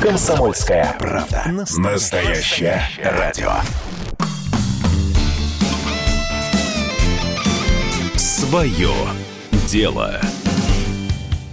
Комсомольская правда. Настоящее радио. Свое дело.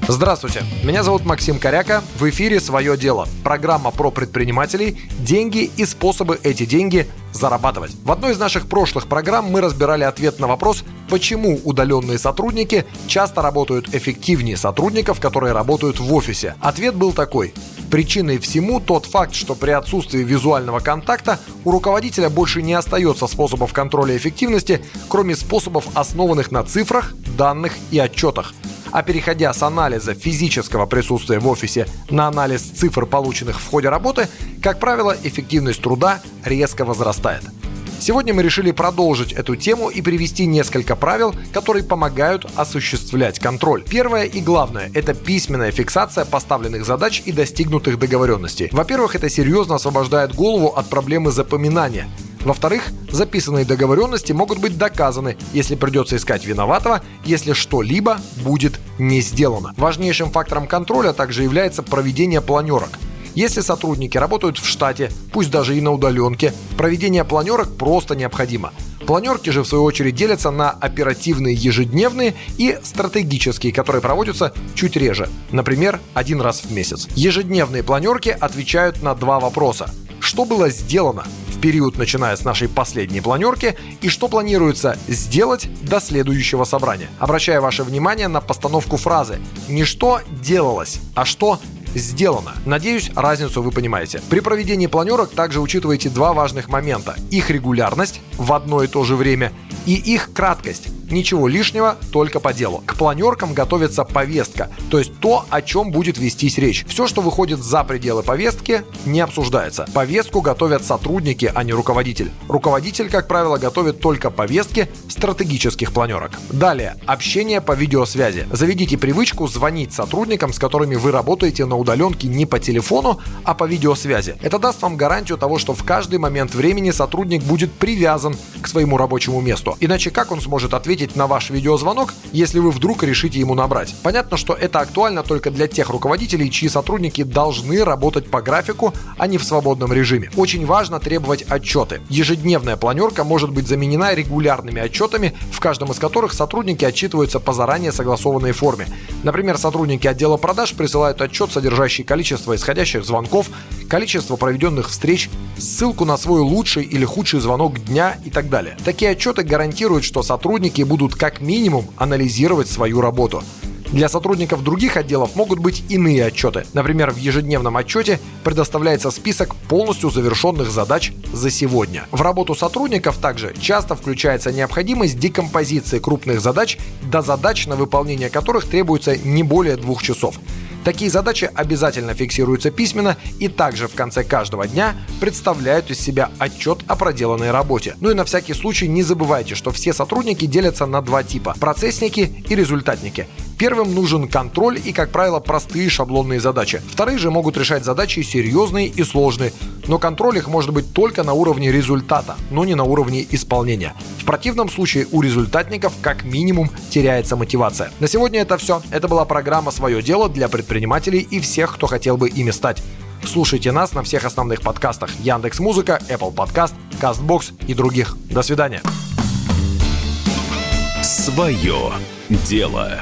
Здравствуйте, меня зовут Максим Коряка. В эфире «Свое дело» – программа про предпринимателей, деньги и способы эти деньги зарабатывать. В одной из наших прошлых программ мы разбирали ответ на вопрос, почему удаленные сотрудники часто работают эффективнее сотрудников, которые работают в офисе. Ответ был такой. Причиной всему тот факт, что при отсутствии визуального контакта у руководителя больше не остается способов контроля эффективности, кроме способов, основанных на цифрах, данных и отчетах – а переходя с анализа физического присутствия в офисе на анализ цифр, полученных в ходе работы, как правило, эффективность труда резко возрастает. Сегодня мы решили продолжить эту тему и привести несколько правил, которые помогают осуществлять контроль. Первое и главное – это письменная фиксация поставленных задач и достигнутых договоренностей. Во-первых, это серьезно освобождает голову от проблемы запоминания. Во-вторых, записанные договоренности могут быть доказаны, если придется искать виноватого, если что-либо будет не сделано. Важнейшим фактором контроля также является проведение планерок. Если сотрудники работают в штате, пусть даже и на удаленке, проведение планерок просто необходимо. Планерки же, в свою очередь, делятся на оперативные ежедневные и стратегические, которые проводятся чуть реже, например, один раз в месяц. Ежедневные планерки отвечают на два вопроса. Что было сделано в период, начиная с нашей последней планерки, и что планируется сделать до следующего собрания. Обращаю ваше внимание на постановку фразы «не что делалось, а что сделано. Надеюсь, разницу вы понимаете. При проведении планерок также учитывайте два важных момента. Их регулярность в одно и то же время и их краткость. Ничего лишнего, только по делу. К планеркам готовится повестка, то есть то, о чем будет вестись речь. Все, что выходит за пределы повестки, не обсуждается. Повестку готовят сотрудники, а не руководитель. Руководитель, как правило, готовит только повестки стратегических планерок. Далее, общение по видеосвязи. Заведите привычку звонить сотрудникам, с которыми вы работаете на удаленке не по телефону, а по видеосвязи. Это даст вам гарантию того, что в каждый момент времени сотрудник будет привязан к своему рабочему месту. Иначе как он сможет ответить на ваш видеозвонок, если вы вдруг решите ему набрать? Понятно, что это актуально только для тех руководителей, чьи сотрудники должны работать по графику, а не в свободном режиме. Очень важно требовать отчеты. Ежедневная планерка может быть заменена регулярными отчетами, в каждом из которых сотрудники отчитываются по заранее согласованной форме. Например, сотрудники отдела продаж присылают отчет, содержащий количество исходящих звонков, количество проведенных встреч, ссылку на свой лучший или худший звонок дня и так далее. Такие отчеты гарантируют, что сотрудники будут как минимум анализировать свою работу. Для сотрудников других отделов могут быть иные отчеты. Например, в ежедневном отчете предоставляется список полностью завершенных задач за сегодня. В работу сотрудников также часто включается необходимость декомпозиции крупных задач до задач, на выполнение которых требуется не более двух часов. Такие задачи обязательно фиксируются письменно и также в конце каждого дня представляют из себя отчет о проделанной работе. Ну и на всякий случай не забывайте, что все сотрудники делятся на два типа – процессники и результатники. Первым нужен контроль и, как правило, простые шаблонные задачи. Вторые же могут решать задачи серьезные и сложные, но контроль их может быть только на уровне результата, но не на уровне исполнения. В противном случае у результатников как минимум теряется мотивация. На сегодня это все. Это была программа «Свое дело» для предпринимателей и всех, кто хотел бы ими стать. Слушайте нас на всех основных подкастах Яндекс Музыка, Apple Podcast, Castbox и других. До свидания. Свое дело.